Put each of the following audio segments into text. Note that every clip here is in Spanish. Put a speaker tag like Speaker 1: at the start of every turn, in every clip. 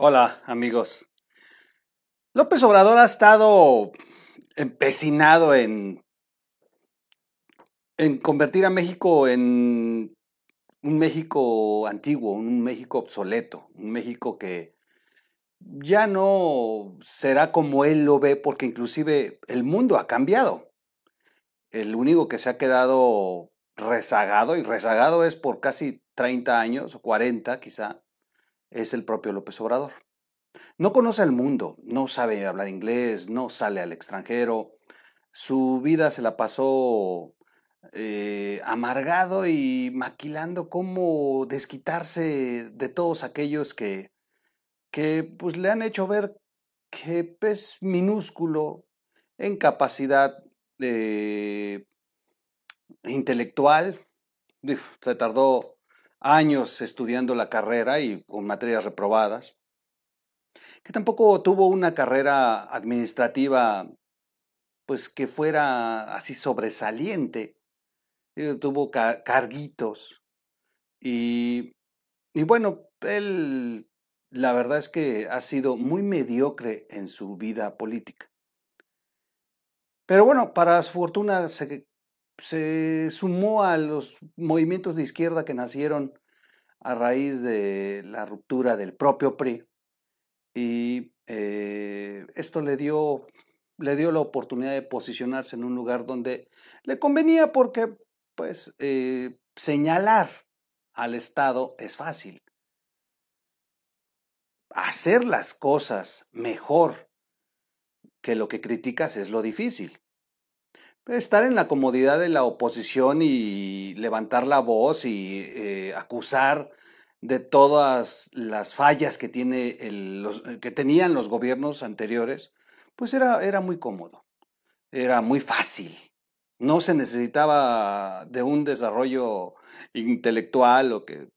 Speaker 1: Hola amigos. López Obrador ha estado empecinado en, en convertir a México en un México antiguo, un México obsoleto, un México que ya no será como él lo ve porque inclusive el mundo ha cambiado. El único que se ha quedado rezagado, y rezagado es por casi 30 años o 40 quizá, es el propio López Obrador. No conoce el mundo, no sabe hablar inglés, no sale al extranjero, su vida se la pasó eh, amargado y maquilando cómo desquitarse de todos aquellos que, que pues, le han hecho ver que es minúsculo en capacidad eh, intelectual. Se tardó años estudiando la carrera y con materias reprobadas, que tampoco tuvo una carrera administrativa pues que fuera así sobresaliente, eh, tuvo carguitos y, y bueno, él la verdad es que ha sido muy mediocre en su vida política. Pero bueno, para su fortuna se se sumó a los movimientos de izquierda que nacieron a raíz de la ruptura del propio PRI y eh, esto le dio, le dio la oportunidad de posicionarse en un lugar donde le convenía porque pues eh, señalar al Estado es fácil. Hacer las cosas mejor que lo que criticas es lo difícil. Estar en la comodidad de la oposición y levantar la voz y eh, acusar de todas las fallas que, tiene los, que tenían los gobiernos anteriores, pues era, era muy cómodo, era muy fácil. No se necesitaba de un desarrollo intelectual o que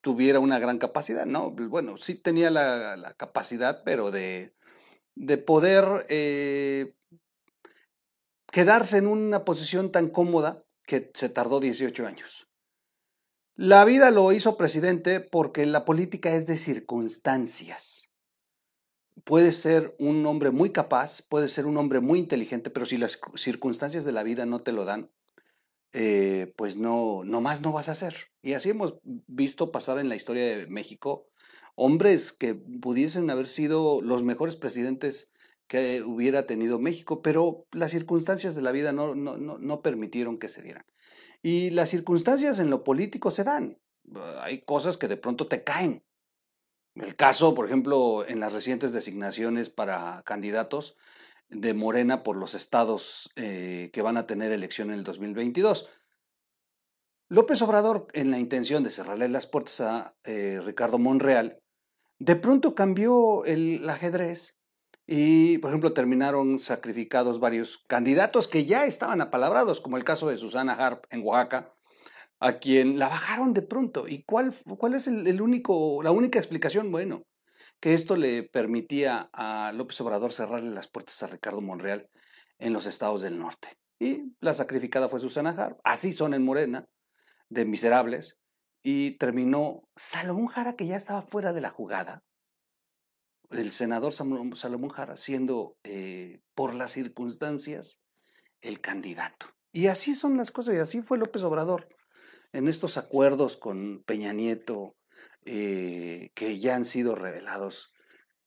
Speaker 1: tuviera una gran capacidad, ¿no? Bueno, sí tenía la, capacidad, pero de, de poder eh, quedarse en una posición tan cómoda que se tardó 18 años. La vida lo hizo presidente porque la política es de circunstancias. Puede ser un hombre muy capaz, puede ser un hombre muy inteligente, pero si las circunstancias de la vida no te lo dan, eh, pues no, no más no vas a hacer. Y así hemos visto pasar en la historia de México hombres que pudiesen haber sido los mejores presidentes que hubiera tenido México, pero las circunstancias de la vida no, no, no, permitieron que se dieran. Y las circunstancias en lo político se dan. Hay cosas que de pronto te caen. El caso, por ejemplo, en las recientes designaciones para candidatos de Morena por los estados eh, que van a tener elección en el 2022. López Obrador, en la intención de cerrarle las puertas a eh, Ricardo Monreal, de pronto cambió el ajedrez y, por ejemplo, terminaron sacrificados varios candidatos que ya estaban apalabrados, como el caso de Susana Harp en Oaxaca, a quien la bajaron de pronto. ¿Y cuál, cuál es el, único, la única explicación? Bueno, que esto le permitía a López Obrador cerrarle las puertas a Ricardo Monreal en los estados del norte. Y la sacrificada fue Susana Harp. Así son en Morena, de miserables. Y terminó Salomón Jara, que ya estaba fuera de la jugada, el senador Salomón Jara siendo eh, por las circunstancias el candidato. Y así son las cosas, y así fue López Obrador en estos acuerdos con Peña Nieto eh, que ya han sido revelados,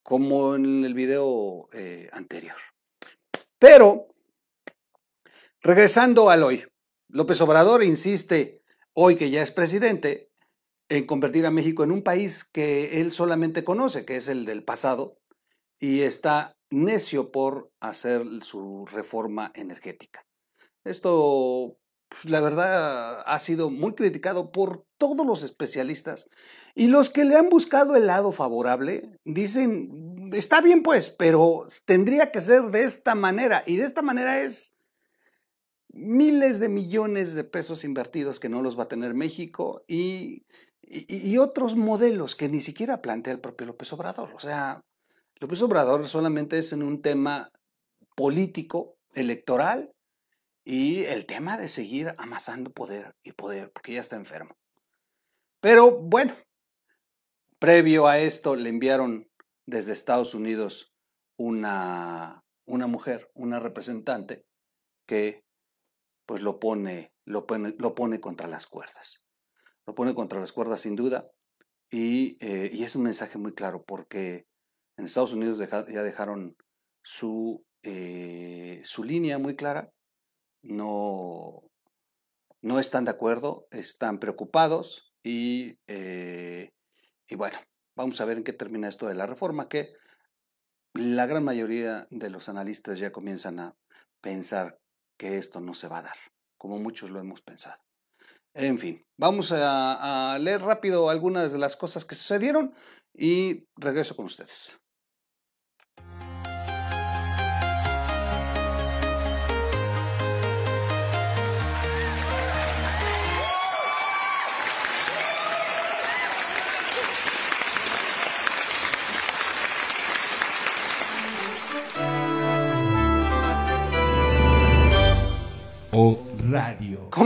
Speaker 1: como en el video eh, anterior. Pero, regresando al hoy, López Obrador insiste hoy que ya es presidente en convertir a México en un país que él solamente conoce, que es el del pasado, y está necio por hacer su reforma energética. Esto, pues, la verdad, ha sido muy criticado por todos los especialistas y los que le han buscado el lado favorable dicen, está bien pues, pero tendría que ser de esta manera y de esta manera es miles de millones de pesos invertidos que no los va a tener México y y, otros modelos que ni siquiera plantea el propio López Obrador. O sea, López Obrador solamente es en un tema político, electoral, y el tema de seguir amasando poder y poder, porque ya está enfermo. Pero bueno, previo a esto le enviaron desde Estados Unidos una, una mujer, una representante, que pues lo pone, lo pone, lo pone contra las cuerdas. Lo pone contra las cuerdas sin duda y, eh, y es un mensaje muy claro porque en Estados Unidos ya dejaron su, eh, su línea muy clara, no, no están de acuerdo, están preocupados y, eh, y bueno, vamos a ver en qué termina esto de la reforma, que la gran mayoría de los analistas ya comienzan a pensar que esto no se va a dar, como muchos lo hemos pensado. En fin, vamos a, leer rápido algunas de las cosas que sucedieron y regreso con ustedes.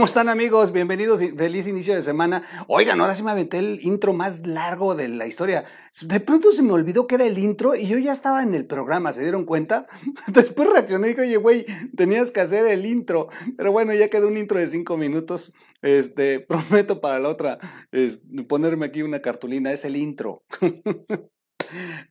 Speaker 1: ¿Cómo están amigos? Bienvenidos feliz inicio de semana. Oigan, ahora sí me aventé el intro más largo de la historia. De pronto se me olvidó que era el intro y yo ya estaba en el programa, ¿se dieron cuenta? Después reaccioné y dije, oye, güey, tenías que hacer el intro. Pero bueno, ya quedó un intro de cinco minutos. Este, prometo para la otra es, ponerme aquí una cartulina, es el intro.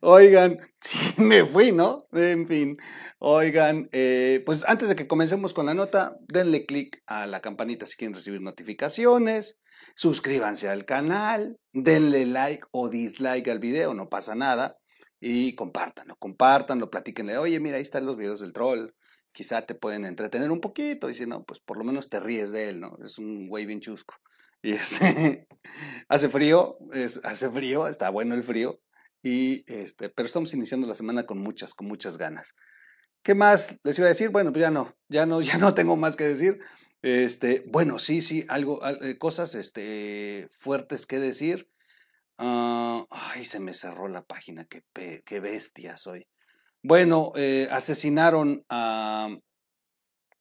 Speaker 1: Oigan, sí me fui, ¿no? En fin. Oigan, eh, pues antes de que comencemos con la nota, denle click a la campanita si quieren recibir notificaciones, suscríbanse al canal, denle like o dislike al video, no pasa nada, y compártanlo, compártanlo, platíquenle, oye, mira, ahí están los videos del troll, quizá te pueden entretener un poquito, y si no, pues por lo menos te ríes de él, ¿no? Es un güey bien chusco. Y este, hace frío, es, hace frío, está bueno el frío, y este, pero estamos iniciando la semana con muchas, con muchas ganas. ¿Qué más les iba a decir? Bueno, pues ya no, ya no, ya no tengo más que decir. Este, bueno, sí, sí, algo, eh, cosas este, fuertes que decir. Uh, ay, se me cerró la página, qué, qué bestia soy. Bueno, eh, asesinaron a,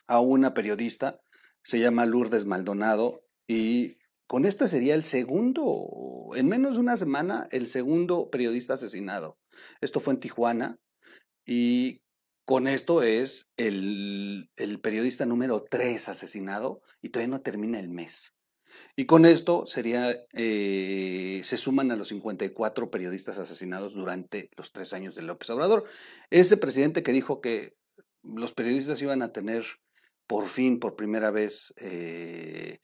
Speaker 1: a una periodista, se llama Lourdes Maldonado, y con esto sería el segundo, en menos de una semana, el segundo periodista asesinado. Esto fue en Tijuana, y con esto es el, periodista número 3 asesinado y todavía no termina el mes. Y con esto sería, eh, se suman a los 54 periodistas asesinados durante los tres años de López Obrador. Ese presidente que dijo que los periodistas iban a tener por fin, por primera vez, eh,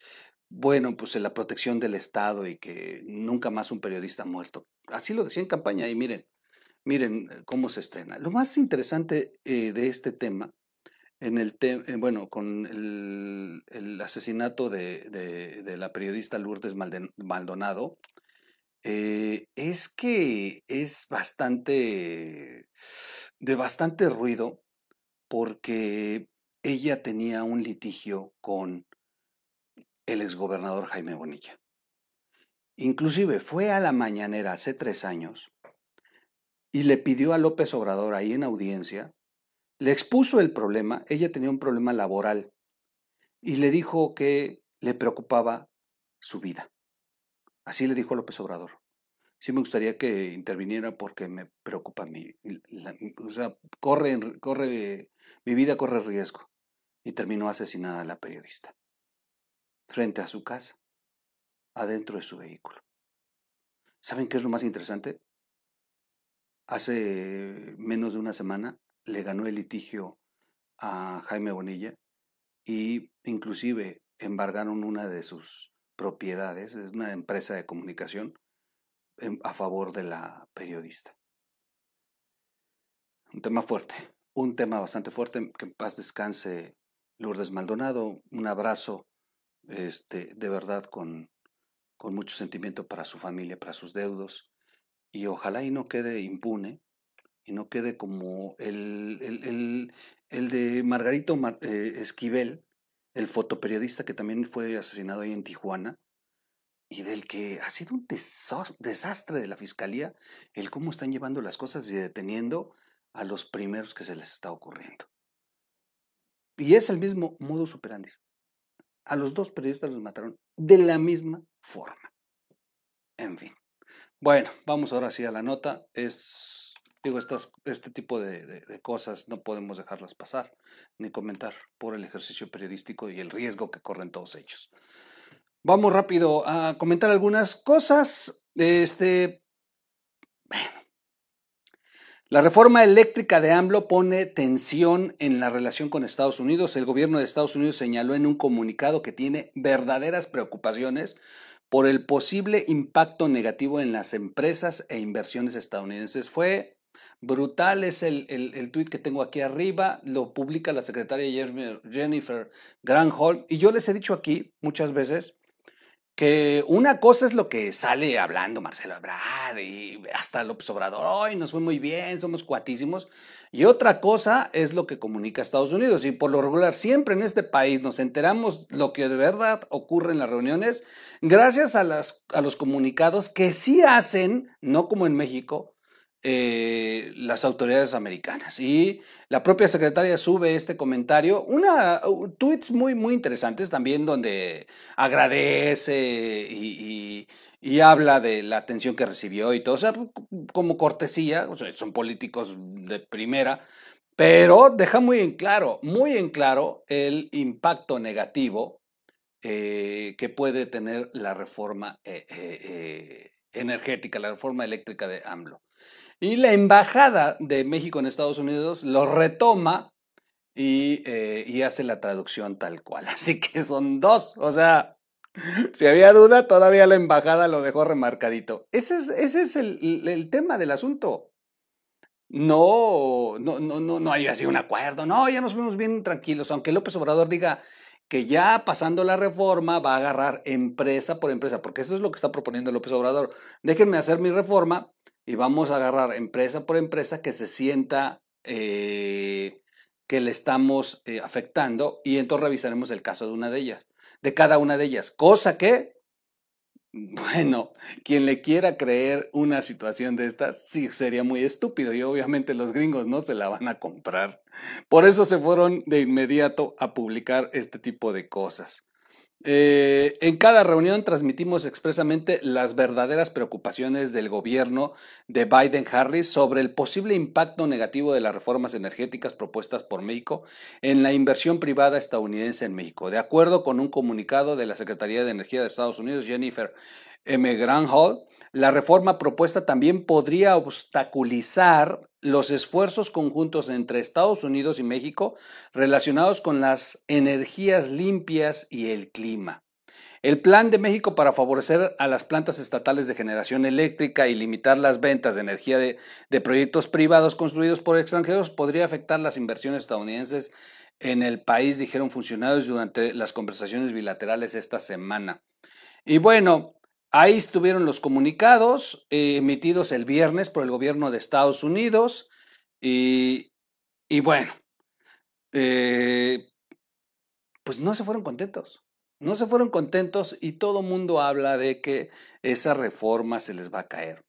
Speaker 1: bueno, pues la protección del Estado y que nunca más un periodista muerto. Así lo decía en campaña y miren, Miren eh, cómo se estrena. Lo más interesante eh, de este tema, en el eh, bueno, con el, asesinato de, la periodista Lourdes Maldonado, es que es bastante, de bastante ruido, porque ella tenía un litigio con el exgobernador Jaime Bonilla. Inclusive fue a la mañanera hace tres años y le pidió a López Obrador ahí en audiencia, le expuso el problema, ella tenía un problema laboral y le dijo que le preocupaba su vida. Así le dijo López Obrador. Sí me gustaría que interviniera porque me preocupa mi, o sea, corre, corre, mi vida corre riesgo. Y terminó asesinada la periodista. Frente a su casa, adentro de su vehículo. ¿Saben qué es lo más interesante? Hace menos de una semana le ganó el litigio a Jaime Bonilla y inclusive embargaron una de sus propiedades, es una empresa de comunicación, a favor de la periodista. Un tema fuerte, un tema bastante fuerte, que en paz descanse Lourdes Maldonado, un abrazo este, de verdad con, con mucho sentimiento para su familia, para sus deudos, y ojalá y no quede impune y no quede como el, el, el, de Margarito eh, Esquivel, el fotoperiodista que también fue asesinado ahí en Tijuana, y del que ha sido un desastre de la fiscalía el cómo están llevando las cosas y deteniendo a los primeros que se les está ocurriendo. Y es el mismo modo operandi. A los dos periodistas los mataron de la misma forma. En fin. Bueno, vamos ahora sí a la nota. Es Digo, este tipo de, cosas no podemos dejarlas pasar ni comentar por el ejercicio periodístico y el riesgo que corren todos ellos. Vamos rápido a comentar algunas cosas. Este, la reforma eléctrica de AMLO pone tensión en la relación con Estados Unidos. El gobierno de Estados Unidos señaló en un comunicado que tiene verdaderas preocupaciones por el posible impacto negativo en las empresas e inversiones estadounidenses. Fue brutal, es el, el, tuit que tengo aquí arriba, lo publica la secretaria Jennifer Granholm, y yo les he dicho aquí muchas veces que una cosa es lo que sale hablando Marcelo Ebrard y hasta López Obrador, hoy nos fue muy bien, somos cuatísimos, y otra cosa es lo que comunica Estados Unidos. Y por lo regular, siempre en este país nos enteramos lo que de verdad ocurre en las reuniones gracias a, las, a los comunicados que sí hacen, no como en México, eh, las autoridades americanas. Y la propia secretaria sube este comentario, una tweets muy, muy interesantes también donde agradece y, habla de la atención que recibió y todo, o sea, como cortesía, son políticos de primera, pero deja muy en claro, muy en claro el impacto negativo eh, que puede tener la reforma eh, energética, la reforma eléctrica de AMLO. Y la embajada de México en Estados Unidos lo retoma y, y hace la traducción tal cual. Así que son dos, o sea, si había duda, todavía la embajada lo dejó remarcadito. Ese es, ese es el, tema del asunto. No, no, no, no, no hay así un acuerdo. No, ya nos vemos bien tranquilos. Aunque López Obrador diga que ya pasando la reforma va a agarrar empresa por empresa, porque eso es lo que está proponiendo López Obrador. Déjenme hacer mi reforma y vamos a agarrar empresa por empresa que se sienta eh, que le estamos eh, afectando y entonces revisaremos el caso de una de ellas de cada una de ellas, cosa que, bueno, quien le quiera creer una situación de estas, sí sería muy estúpido y obviamente los gringos no se la van a comprar. Por eso se fueron de inmediato a publicar este tipo de cosas. Eh, en cada reunión transmitimos expresamente las verdaderas preocupaciones del gobierno de Biden-Harris sobre el posible impacto negativo de las reformas energéticas propuestas por México en la inversión privada estadounidense en México. De acuerdo con un comunicado de la Secretaría de Energía de Estados Unidos, Jennifer M. Granholm, la reforma propuesta también podría obstaculizar los esfuerzos conjuntos entre Estados Unidos y México relacionados con las energías limpias y el clima. El plan de México para favorecer a las plantas estatales de generación eléctrica y limitar las ventas de energía de, proyectos privados construidos por extranjeros podría afectar las inversiones estadounidenses en el país, dijeron funcionarios durante las conversaciones bilaterales esta semana. Y bueno, Ahí estuvieron los comunicados eh, emitidos el viernes por el gobierno de Estados Unidos y, bueno, eh, pues no se fueron contentos. No se fueron contentos y todo mundo habla de que esa reforma se les va a caer.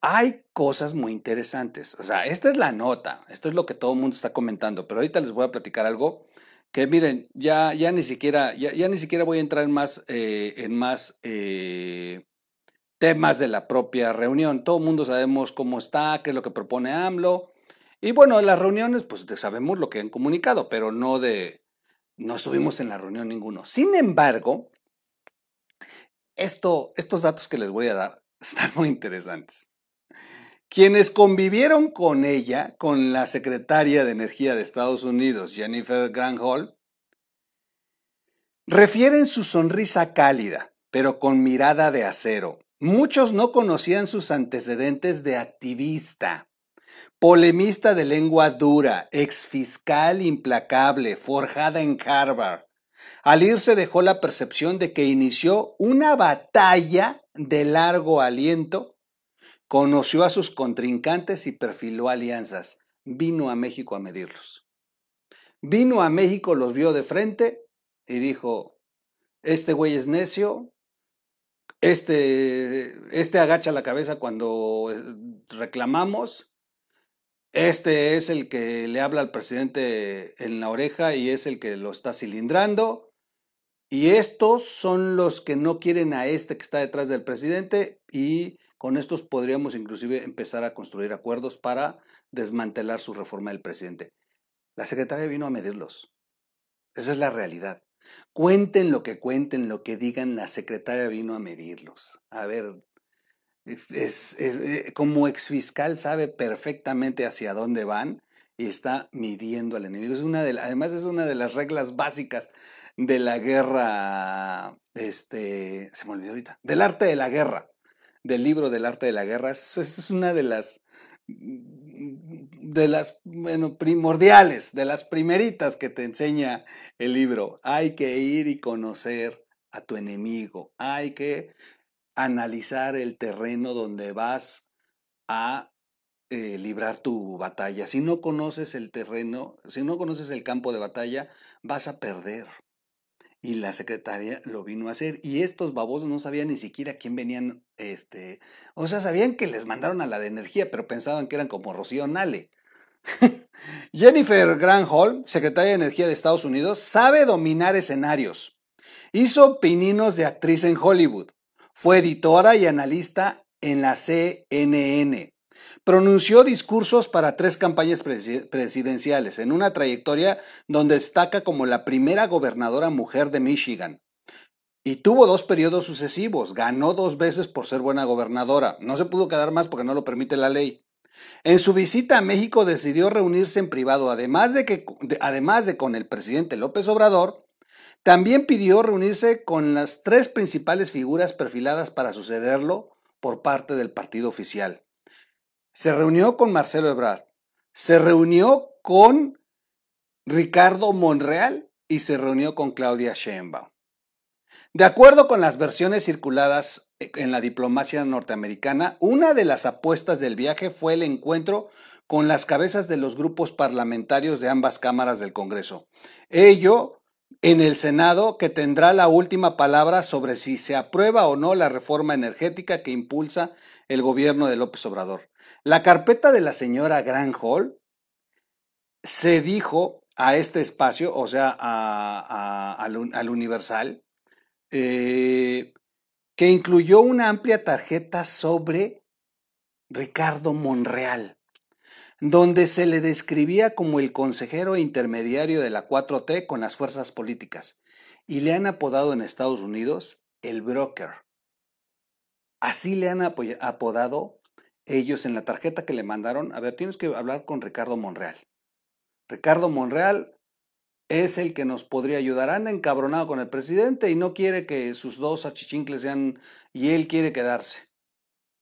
Speaker 1: Hay cosas muy interesantes. O sea, esta es la nota, esto es lo que todo el mundo está comentando, pero ahorita les voy a platicar algo que miren, ya, ya ni siquiera, ya, ya ni siquiera voy a entrar en más, eh, en más eh, temas de la propia reunión. Todo el mundo sabemos cómo está, qué es lo que propone AMLO. Y bueno, en las reuniones, pues sabemos lo que han comunicado, pero no de, no estuvimos en la reunión ninguno. Sin embargo, esto, estos datos que les voy a dar están muy interesantes. Quienes convivieron con ella, con la secretaria de Energía de Estados Unidos, Jennifer Granholm, refieren su sonrisa cálida, pero con mirada de acero. Muchos no conocían sus antecedentes de activista, polemista de lengua dura, exfiscal implacable, forjada en Harvard. Al irse dejó la percepción de que inició una batalla de largo aliento Conoció a sus contrincantes y perfiló alianzas. Vino a México a medirlos. Vino a México, los vio de frente y dijo, este güey es necio, este, este agacha la cabeza cuando eh, reclamamos, este es el que le habla al presidente en la oreja y es el que lo está cilindrando. Y estos son los que no quieren a este que está detrás del presidente y con estos podríamos inclusive empezar a construir acuerdos para desmantelar su reforma del presidente. La secretaria vino a medirlos. Esa es la realidad. Cuenten lo que cuenten, lo que digan, la secretaria vino a medirlos. A ver, es, eh, como exfiscal sabe perfectamente hacia dónde van y está midiendo al enemigo. Es una de, además es una de las reglas básicas de la guerra, este, se me olvidó ahorita, del arte de la guerra, del libro del arte de la guerra. Es, una de las, de las, bueno, primordiales, de las primeritas que te enseña el libro. Hay que ir y conocer a tu enemigo. Hay que analizar el terreno donde vas a eh, librar tu batalla. Si no conoces el terreno, si no conoces el campo de batalla, vas a perder. Y la secretaria lo vino a hacer. Y estos babosos no sabían ni siquiera quién venían, este, o sea, sabían que les mandaron a la de energía, pero pensaban que eran como Rocío Nale. Jennifer Granholm, secretaria de Energía de Estados Unidos, sabe dominar escenarios. Hizo pininos de actriz en Hollywood. Fue editora y analista en la CNN. Pronunció discursos para tres campañas presidenciales en una trayectoria donde destaca como la primera gobernadora mujer de Michigan. Y tuvo dos periodos sucesivos. Ganó dos veces por ser buena gobernadora. No se pudo quedar más porque no lo permite la ley. En su visita a México decidió reunirse en privado, además de, que, además de con el presidente López Obrador, también pidió reunirse con las tres principales figuras perfiladas para sucederlo por parte del partido oficial. Se reunió con Marcelo Ebrard, se reunió con Ricardo Monreal y se reunió con Claudia Sheinbaum. De acuerdo con las versiones circuladas en la diplomacia norteamericana, una de las apuestas del viaje fue el encuentro con las cabezas de los grupos parlamentarios de ambas cámaras del Congreso. Ello en el Senado que tendrá la última palabra sobre si se aprueba o no la reforma energética que impulsa el gobierno de López Obrador. La carpeta de la señora Granholm se dijo a este espacio, o sea, al, Universal, eh, que incluyó una amplia tarjeta sobre Ricardo Monreal donde se le describía como el consejero intermediario de la 4T con las fuerzas políticas, y le han apodado en Estados Unidos el broker. Así le han apodado ellos en la tarjeta que le mandaron. A ver, tienes que hablar con Ricardo Monreal. Ricardo Monreal es el que nos podría ayudar. Anda encabronado con el presidente y no quiere que sus dos achichincles sean, y él quiere quedarse.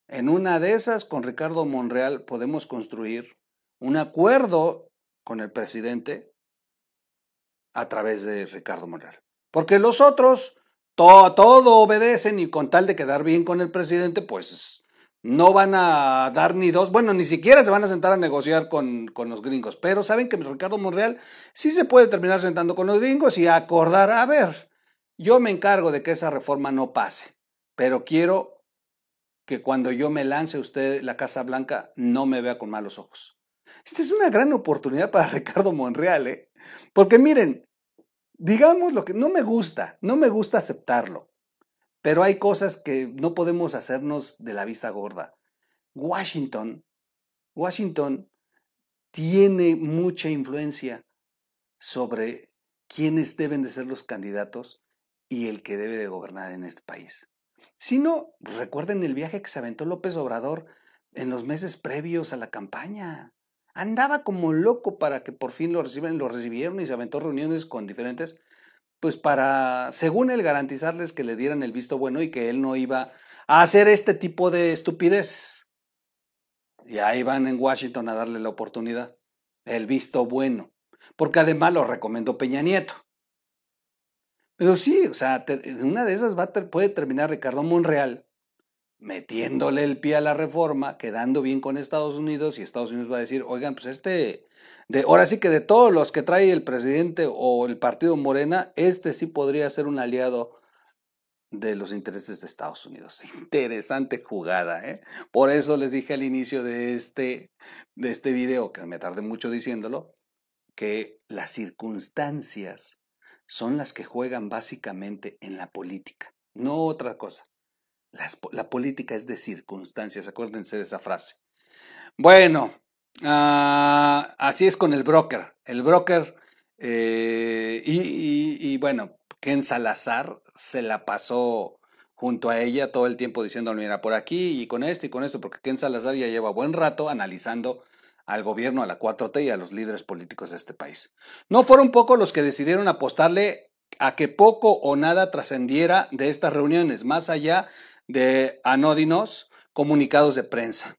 Speaker 1: En una de esas, con Ricardo Monreal podemos construir un acuerdo con el presidente a través de Ricardo Monreal. Porque los otros todo, todo obedecen y con tal de quedar bien con el presidente, pues no van a dar ni dos, bueno, ni siquiera se van a sentar a negociar con, con, los gringos, pero saben que Ricardo Monreal sí se puede terminar sentando con los gringos y acordar, a ver, yo me encargo de que esa reforma no pase, pero quiero que cuando yo me lance usted la Casa Blanca no me vea con malos ojos. Esta es una gran oportunidad para Ricardo Monreal, ¿eh? Porque miren, digamos lo que no me gusta, no me gusta aceptarlo, pero hay cosas que no podemos hacernos de la vista gorda. Washington, Washington tiene mucha influencia sobre quiénes deben de ser los candidatos y el que debe de gobernar en este país. Si no, recuerden el viaje que se aventó López Obrador en los meses previos a la campaña. Andaba como loco para que por fin lo reciban, lo recibieron y se aventó reuniones con diferentes, pues para, según él, garantizarles que le dieran el visto bueno y que él no iba a hacer este tipo de estupidez. Y ahí van en Washington a darle la oportunidad, el visto bueno, porque además lo recomendó Peña Nieto. Pero sí, o sea, una de esas va puede terminar Ricardo Monreal metiéndole el pie a la reforma, quedando bien con Estados Unidos y Estados Unidos va a decir, oigan, pues este, de, ahora sí que de todos los que trae el presidente o el partido Morena, este sí podría ser un aliado de los intereses de Estados Unidos. Interesante jugada, ¿eh? Por eso les dije al inicio de este, de este video, que me tardé mucho diciéndolo, que las circunstancias son las que juegan básicamente en la política, no otra cosa. la política es de circunstancias, acuérdense de esa frase. Bueno, ah, así es con el broker. El broker, eh, y, bueno, Ken Salazar se la pasó junto a ella todo el tiempo diciendo, mira, por aquí y con esto y con esto, porque Ken Salazar ya lleva buen rato analizando al gobierno, a la 4T y a los líderes políticos de este país. No fueron pocos los que decidieron apostarle a que poco o nada trascendiera de estas reuniones, más allá de anódinos comunicados de prensa.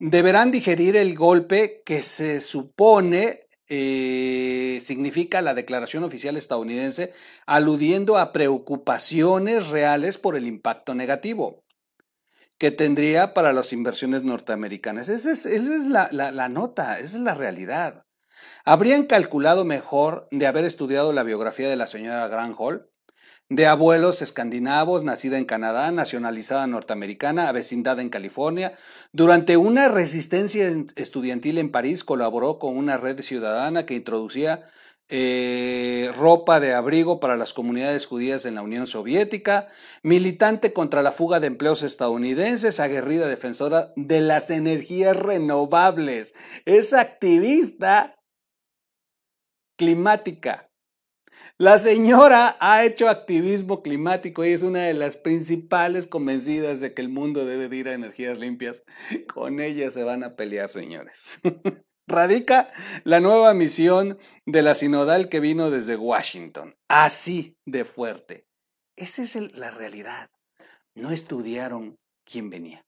Speaker 1: Deberán digerir el golpe que se supone eh, significa la declaración oficial estadounidense, aludiendo a preocupaciones reales por el impacto negativo que tendría para las inversiones norteamericanas. Esa es, la, la, nota, esa es la realidad. Habrían calculado mejor de haber estudiado la biografía de la señora Granholm de abuelos escandinavos, nacida en Canadá, nacionalizada norteamericana, avecindada en California. Durante una resistencia estudiantil en París colaboró con una red ciudadana que introducía eh, ropa de abrigo para las comunidades judías en la Unión Soviética, militante contra la fuga de empleos estadounidenses, aguerrida defensora de las energías renovables. Es activista climática. La señora ha hecho activismo climático y es una de las principales convencidas de que el mundo debe ir a energías limpias. Con ella se van a pelear, señores. Radica la nueva misión de la sinodal que vino desde Washington. Así de fuerte. Esa es la realidad. No estudiaron quién venía.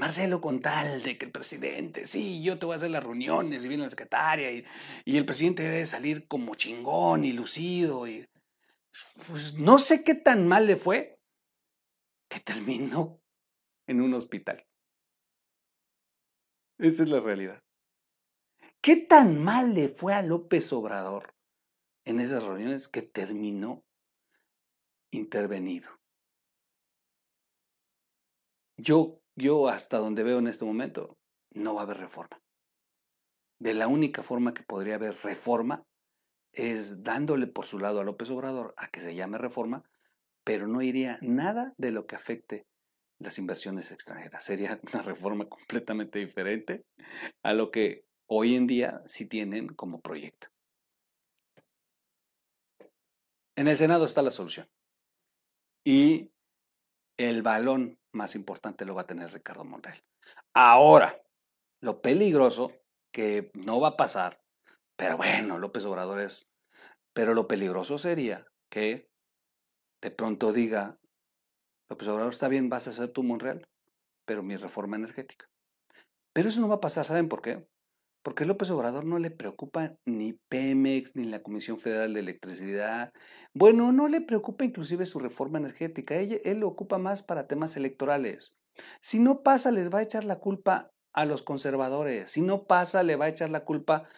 Speaker 1: Marcelo con tal de que el presidente, sí, yo te voy a hacer las reuniones y viene la secretaria y, y el presidente debe salir como chingón y lucido y pues no sé qué tan mal le fue que terminó en un hospital. Esa es la realidad. ¿Qué tan mal le fue a López Obrador en esas reuniones que terminó intervenido? Yo yo hasta donde veo en este momento, no va a haber reforma. De la única forma que podría haber reforma es dándole por su lado a López Obrador a que se llame reforma, pero no iría nada de lo que afecte las inversiones extranjeras. Sería una reforma completamente diferente a lo que hoy en día sí tienen como proyecto. En el Senado está la solución. Y el balón más importante lo va a tener Ricardo Monreal. Ahora, lo peligroso que no va a pasar, pero bueno, López Obrador es, pero lo peligroso sería que de pronto diga, López Obrador está bien, vas a hacer tu Monreal, pero mi reforma energética. Pero eso no va a pasar, ¿saben por qué? Porque López Obrador no le preocupa ni Pemex, ni la Comisión Federal de Electricidad. Bueno, no le preocupa inclusive su reforma energética. Él, lo ocupa más para temas electorales. Si no pasa, les va a echar la culpa a los conservadores. Si no pasa, le va a echar la culpa,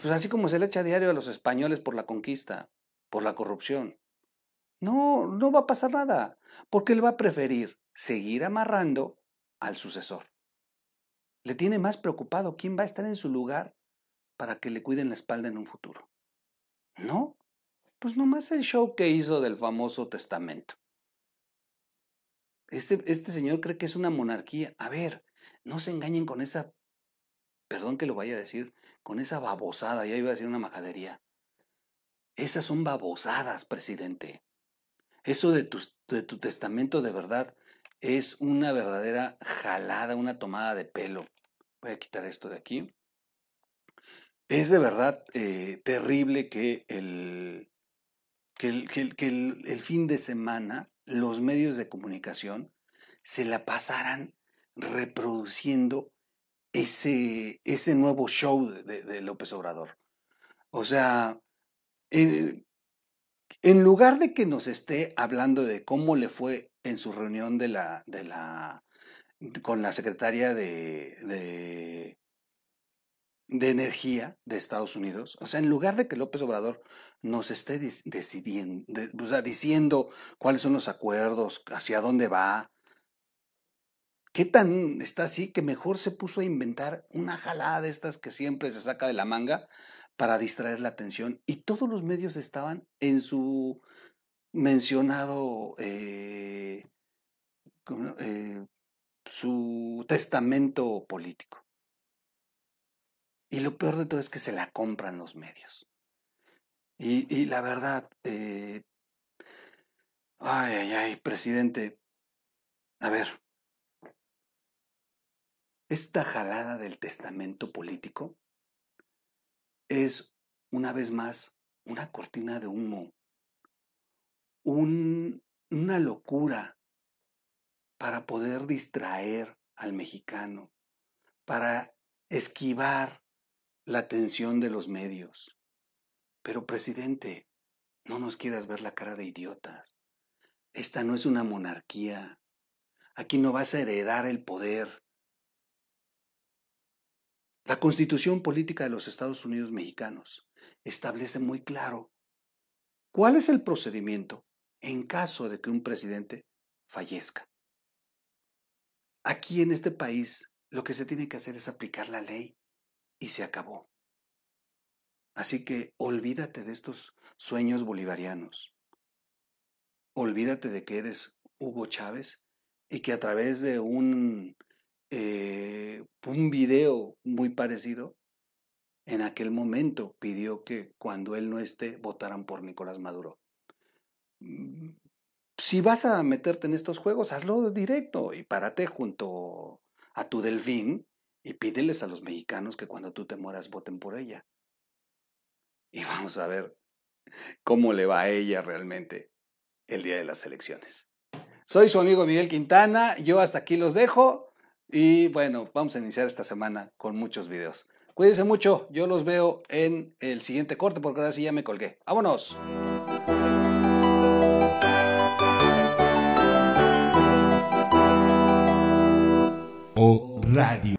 Speaker 1: pues así como se le echa a diario a los españoles por la conquista, por la corrupción. No, no va a pasar nada, porque él va a preferir seguir amarrando al sucesor. Le tiene más preocupado quién va a estar en su lugar para que le cuiden la espalda en un futuro. ¿No? Pues nomás el show que hizo del famoso testamento. Este, este señor cree que es una monarquía. A ver, no se engañen con esa, perdón que lo vaya a decir, con esa babosada, ya iba a decir una majadería. Esas son babosadas, presidente. Eso de tu, de tu testamento de verdad es una verdadera jalada, una tomada de pelo. Voy a quitar esto de aquí. Es de verdad eh, terrible que, el, que, el, fin de semana los medios de comunicación se la pasaran reproduciendo ese, ese nuevo show de, López Obrador. O sea, en lugar de que nos esté hablando de cómo le fue en su reunión de la, de la, con la secretaria de, de, Energía de Estados Unidos. O sea, en lugar de que López Obrador nos esté decidiendo, o sea, diciendo cuáles son los acuerdos, hacia dónde va, ¿Qué tan está así que mejor se puso a inventar una jalada de estas que siempre se saca de la manga para distraer la atención? Y todos los medios estaban en su mencionado eh, eh, su testamento político. Y lo peor de todo es que se la compran los medios. Y, la verdad, eh, ay, ay, ay, presidente, a ver, esta jalada del testamento político es, una vez más, una cortina de humo, una locura para poder distraer al mexicano, para esquivar la atención de los medios. Pero, presidente, no nos quieras ver la cara de idiotas. Esta no es una monarquía. Aquí no vas a heredar el poder. La constitución política de los Estados Unidos mexicanos establece muy claro cuál es el procedimiento en caso de que un presidente fallezca. Aquí en este país lo que se tiene que hacer es aplicar la ley y se acabó. Así que olvídate de estos sueños bolivarianos. Olvídate de que eres Hugo Chávez y que a través de un eh, un video muy parecido, en aquel momento pidió que cuando él no esté votaran por Nicolás Maduro. Si vas a meterte en estos juegos, hazlo directo y párate junto a tu delfín y pídeles a los mexicanos que cuando tú te mueras voten por ella. Y vamos a ver cómo le va a ella realmente el día de las elecciones. Soy su amigo Miguel Quintana, yo hasta aquí los dejo. Y bueno, vamos a iniciar esta semana con muchos videos. Cuídense mucho, yo los veo en el siguiente corte porque ahora sí ya me colgué. ¡Vámonos!
Speaker 2: O Radio.